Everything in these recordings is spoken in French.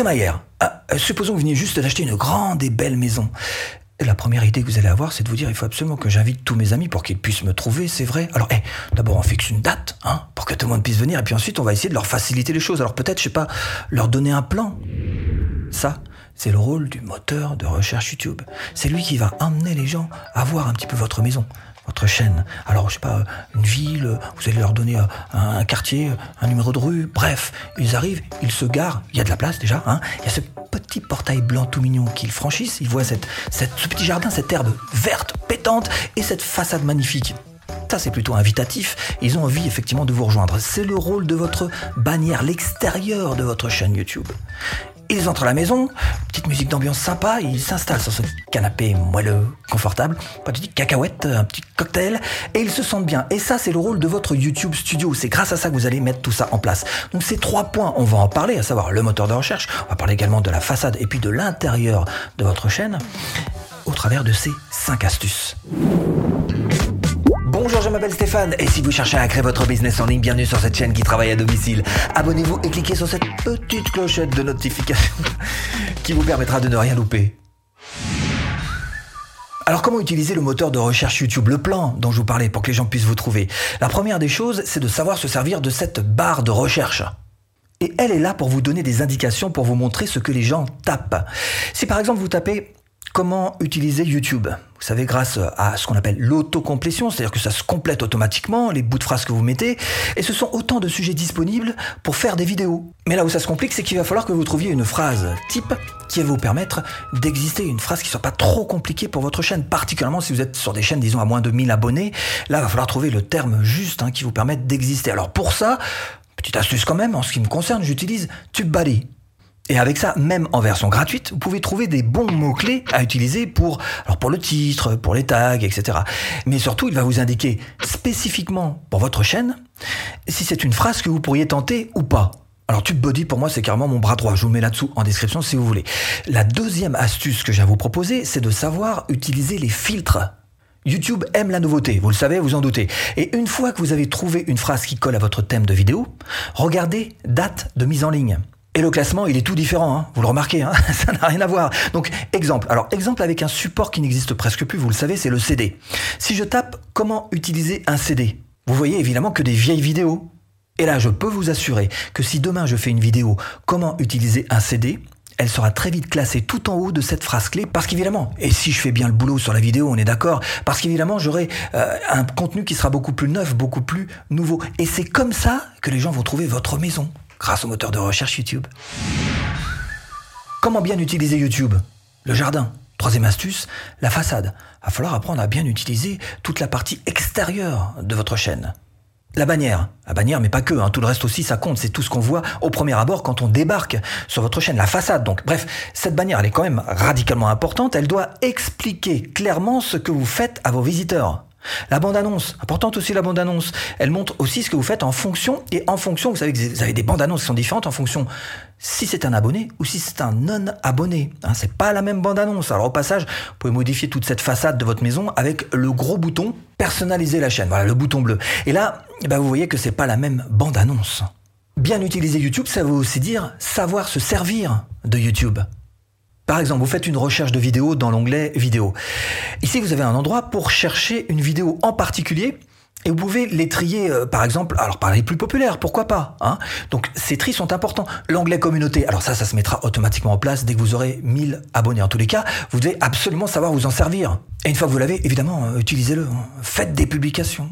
crémaillère. Ah, euh, supposons que vous venez juste d'acheter une grande et belle maison. La première idée que vous allez avoir, c'est de vous dire, il faut absolument que j'invite tous mes amis pour qu'ils puissent me trouver, c'est vrai. Alors, eh, d'abord, on fixe une date, hein, pour que tout le monde puisse venir, et puis ensuite, on va essayer de leur faciliter les choses. Alors peut-être, je sais pas, leur donner un plan. Ça, c'est le rôle du moteur de recherche YouTube. C'est lui qui va emmener les gens à voir un petit peu votre maison, votre chaîne. Alors, je sais pas, une ville, vous allez leur donner euh, un, quartier, un numéro de rue, bref, ils arrivent, ils se garent, il y a de la place déjà, hein, il y a ce petit portail blanc tout mignon qu'ils franchissent, ils voient cette, cette, ce petit jardin, cette herbe verte, pétante, et cette façade magnifique. Ça, c'est plutôt invitatif. Ils ont envie effectivement de vous rejoindre. C'est le rôle de votre bannière, l'extérieur de votre chaîne YouTube. Ils entrent à la maison, petite musique d'ambiance sympa, ils s'installent sur ce canapé moelleux, confortable, pas de cacahuète, un petit cocktail, et ils se sentent bien. Et ça, c'est le rôle de votre YouTube Studio. C'est grâce à ça que vous allez mettre tout ça en place. Donc ces trois points, on va en parler, à savoir le moteur de recherche, on va parler également de la façade et puis de l'intérieur de votre chaîne, au travers de ces cinq astuces. Bonjour, je m'appelle Stéphane et si vous cherchez à créer votre business en ligne, bienvenue sur cette chaîne qui travaille à domicile. Abonnez-vous et cliquez sur cette petite clochette de notification qui vous permettra de ne rien louper. Alors comment utiliser le moteur de recherche YouTube, le plan dont je vous parlais pour que les gens puissent vous trouver? La première des choses, c'est de savoir se servir de cette barre de recherche. Et elle est là pour vous donner des indications, pour vous montrer ce que les gens tapent. Si par exemple vous tapez comment utiliser YouTube. Vous savez, grâce à ce qu'on appelle l'autocomplétion, c'est-à-dire que ça se complète automatiquement, les bouts de phrases que vous mettez, et ce sont autant de sujets disponibles pour faire des vidéos. Mais là où ça se complique, c'est qu'il va falloir que vous trouviez une phrase type qui va vous permettre d'exister, une phrase qui soit pas trop compliquée pour votre chaîne, particulièrement si vous êtes sur des chaînes, disons, à moins de 1000 abonnés. Là, il va falloir trouver le terme juste hein, qui vous permette d'exister. Alors pour ça, petite astuce quand même, en ce qui me concerne, j'utilise TubeBuddy. Et avec ça, même en version gratuite, vous pouvez trouver des bons mots-clés à utiliser pour, alors pour le titre, pour les tags, etc. Mais surtout, il va vous indiquer spécifiquement pour votre chaîne si c'est une phrase que vous pourriez tenter ou pas. Alors TubeBuddy pour moi c'est carrément mon bras droit, je vous mets là-dessous en description si vous voulez. La deuxième astuce que j'ai à vous proposer, c'est de savoir utiliser les filtres. YouTube aime la nouveauté, vous le savez, vous en doutez. Et une fois que vous avez trouvé une phrase qui colle à votre thème de vidéo, regardez date de mise en ligne. Et le classement, il est tout différent, hein. vous le remarquez, hein ça n'a rien à voir. Donc, exemple. Alors, exemple avec un support qui n'existe presque plus, vous le savez, c'est le CD. Si je tape comment utiliser un CD, vous voyez évidemment que des vieilles vidéos. Et là, je peux vous assurer que si demain je fais une vidéo comment utiliser un CD, elle sera très vite classée tout en haut de cette phrase clé parce qu'évidemment, et si je fais bien le boulot sur la vidéo, on est d'accord, parce qu'évidemment j'aurai euh, un contenu qui sera beaucoup plus neuf, beaucoup plus nouveau. Et c'est comme ça que les gens vont trouver votre maison grâce au moteur de recherche YouTube. Comment bien utiliser YouTube? Le jardin. Troisième astuce, la façade. Va falloir apprendre à bien utiliser toute la partie extérieure de votre chaîne. La bannière. La bannière, mais pas que, hein. tout le reste aussi, ça compte. C'est tout ce qu'on voit au premier abord quand on débarque sur votre chaîne. La façade, donc. Bref, cette bannière, elle est quand même radicalement importante. Elle doit expliquer clairement ce que vous faites à vos visiteurs. La bande-annonce, importante aussi la bande-annonce, elle montre aussi ce que vous faites en fonction, et en fonction, vous savez que vous avez des bandes-annonces qui sont différentes en fonction si c'est un abonné ou si c'est un non-abonné. Hein, c'est pas la même bande-annonce. Alors au passage, vous pouvez modifier toute cette façade de votre maison avec le gros bouton personnaliser la chaîne, voilà le bouton bleu. Et là, eh ben, vous voyez que c'est pas la même bande-annonce. Bien utiliser YouTube, ça veut aussi dire savoir se servir de YouTube. Par exemple, vous faites une recherche de vidéo dans l'onglet vidéo. Ici, vous avez un endroit pour chercher une vidéo en particulier et vous pouvez les trier, euh, par exemple, alors par les plus populaires, pourquoi pas hein Donc ces tris sont importants. L'onglet communauté, alors ça, ça se mettra automatiquement en place dès que vous aurez 1000 abonnés. En tous les cas, vous devez absolument savoir vous en servir. Et une fois que vous l'avez, évidemment, euh, utilisez-le. Hein. Faites des publications.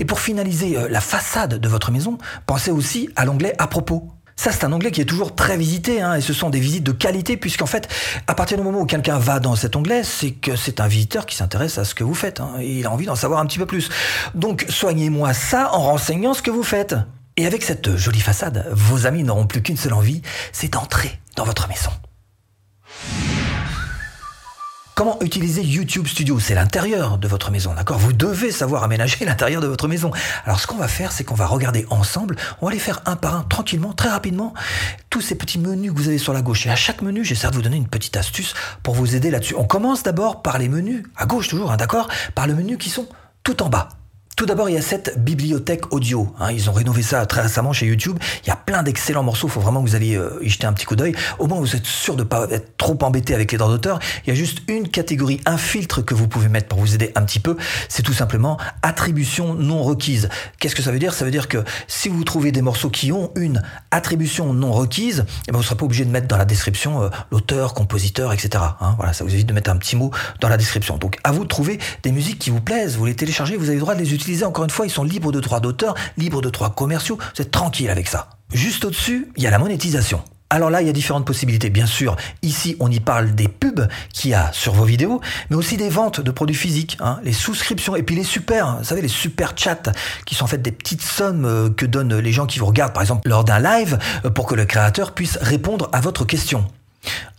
Et pour finaliser euh, la façade de votre maison, pensez aussi à l'onglet à propos. Ça, c'est un onglet qui est toujours très visité, hein, et ce sont des visites de qualité, puisqu'en fait, à partir du moment où quelqu'un va dans cet onglet, c'est que c'est un visiteur qui s'intéresse à ce que vous faites, hein, et il a envie d'en savoir un petit peu plus. Donc, soignez-moi ça en renseignant ce que vous faites. Et avec cette jolie façade, vos amis n'auront plus qu'une seule envie, c'est d'entrer dans votre maison. Comment utiliser YouTube Studio? C'est l'intérieur de votre maison, d'accord? Vous devez savoir aménager l'intérieur de votre maison. Alors ce qu'on va faire, c'est qu'on va regarder ensemble, on va les faire un par un, tranquillement, très rapidement, tous ces petits menus que vous avez sur la gauche. Et à chaque menu, j'essaie de vous donner une petite astuce pour vous aider là-dessus. On commence d'abord par les menus, à gauche toujours, hein, d'accord? Par le menu qui sont tout en bas. Tout d'abord, il y a cette bibliothèque audio. Hein. ils ont rénové ça très récemment chez YouTube. Il y a plein d'excellents morceaux. Il faut vraiment que vous alliez euh, y jeter un petit coup d'œil. Au moins, vous êtes sûr de ne pas être trop embêté avec les droits d'auteur. Il y a juste une catégorie, un filtre que vous pouvez mettre pour vous aider un petit peu. C'est tout simplement attribution non requise. Qu'est-ce que ça veut dire? Ça veut dire que si vous trouvez des morceaux qui ont une attribution non requise, eh ben, vous ne serez pas obligé de mettre dans la description euh, l'auteur, compositeur, etc. Hein. voilà, ça vous évite de mettre un petit mot dans la description. Donc, à vous de trouver des musiques qui vous plaisent. Vous les téléchargez, vous avez le droit de les utiliser encore une fois, ils sont libres de droits d'auteur, libres de droits commerciaux. Êtes tranquille avec ça. Juste au-dessus, il y a la monétisation. Alors là, il y a différentes possibilités. Bien sûr, ici, on y parle des pubs qu'il y a sur vos vidéos, mais aussi des ventes de produits physiques, hein, les souscriptions, et puis les super, vous savez, les super chats, qui sont en fait des petites sommes euh, que donnent les gens qui vous regardent, par exemple, lors d'un live, euh, pour que le créateur puisse répondre à votre question.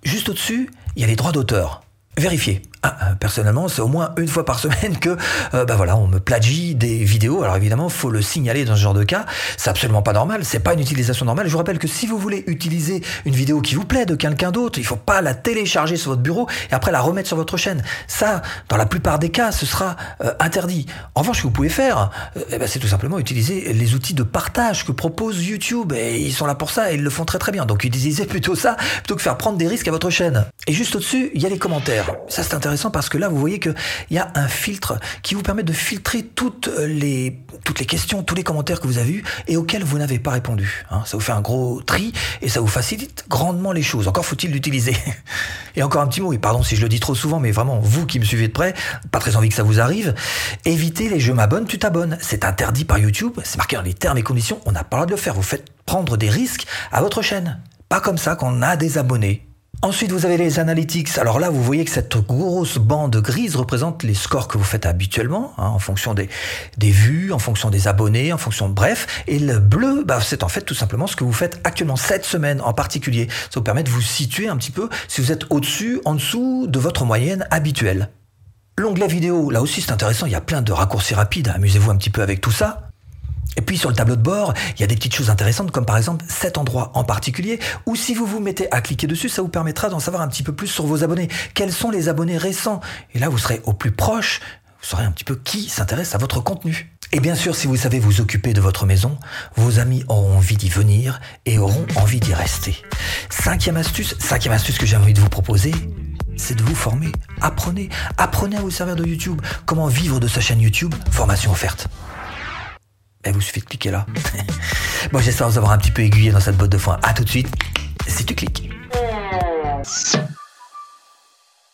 Juste au-dessus, il y a les droits d'auteur. Vérifiez. Ah, euh, personnellement, c'est au moins une fois par semaine que, euh, bah voilà, on me plagie des vidéos. Alors évidemment, faut le signaler dans ce genre de cas. C'est absolument pas normal. C'est pas une utilisation normale. Je vous rappelle que si vous voulez utiliser une vidéo qui vous plaît de quelqu'un d'autre, il faut pas la télécharger sur votre bureau et après la remettre sur votre chaîne. Ça, dans la plupart des cas, ce sera euh, interdit. En revanche, ce que vous pouvez faire, eh ben, c'est tout simplement utiliser les outils de partage que propose YouTube. Et ils sont là pour ça et ils le font très très bien. Donc utilisez plutôt ça plutôt que faire prendre des risques à votre chaîne. Et juste au-dessus, il y a les commentaires. Ça, c'est intéressant parce que là, vous voyez qu'il y a un filtre qui vous permet de filtrer toutes les, toutes les questions, tous les commentaires que vous avez eus et auxquels vous n'avez pas répondu. Hein. Ça vous fait un gros tri et ça vous facilite grandement les choses. Encore faut-il l'utiliser. Et encore un petit mot, et pardon si je le dis trop souvent, mais vraiment, vous qui me suivez de près, pas très envie que ça vous arrive, évitez les je m'abonne, tu t'abonnes. C'est interdit par YouTube, c'est marqué dans les termes et conditions, on n'a pas le droit de le faire. Vous faites prendre des risques à votre chaîne. Pas comme ça qu'on a des abonnés. Ensuite, vous avez les analytics. Alors là, vous voyez que cette grosse bande grise représente les scores que vous faites habituellement, hein, en fonction des, vues, en fonction des abonnés, en fonction bref. Et le bleu, bah, c'est en fait tout simplement ce que vous faites actuellement cette semaine en particulier. Ça vous permet de vous situer un petit peu si vous êtes au-dessus, en dessous de votre moyenne habituelle. L'onglet vidéo, là aussi c'est intéressant, il y a plein de raccourcis rapides, amusez-vous un petit peu avec tout ça. Et puis sur le tableau de bord, il y a des petites choses intéressantes comme par exemple cet endroit en particulier où si vous vous mettez à cliquer dessus, ça vous permettra d'en savoir un petit peu plus sur vos abonnés. Quels sont les abonnés récents? Et là, vous serez au plus proche, vous saurez un petit peu qui s'intéresse à votre contenu. Et bien sûr, si vous savez vous occuper de votre maison, vos amis auront envie d'y venir et auront envie d'y rester. Cinquième astuce, cinquième astuce que j'ai envie de vous proposer, c'est de vous former. Apprenez, apprenez à vous servir de YouTube. Comment vivre de sa chaîne YouTube? Formation offerte. Il vous suffit de cliquer là. bon, j'espère vous avoir un petit peu aiguillé dans cette botte de foin. À tout de suite, si tu cliques.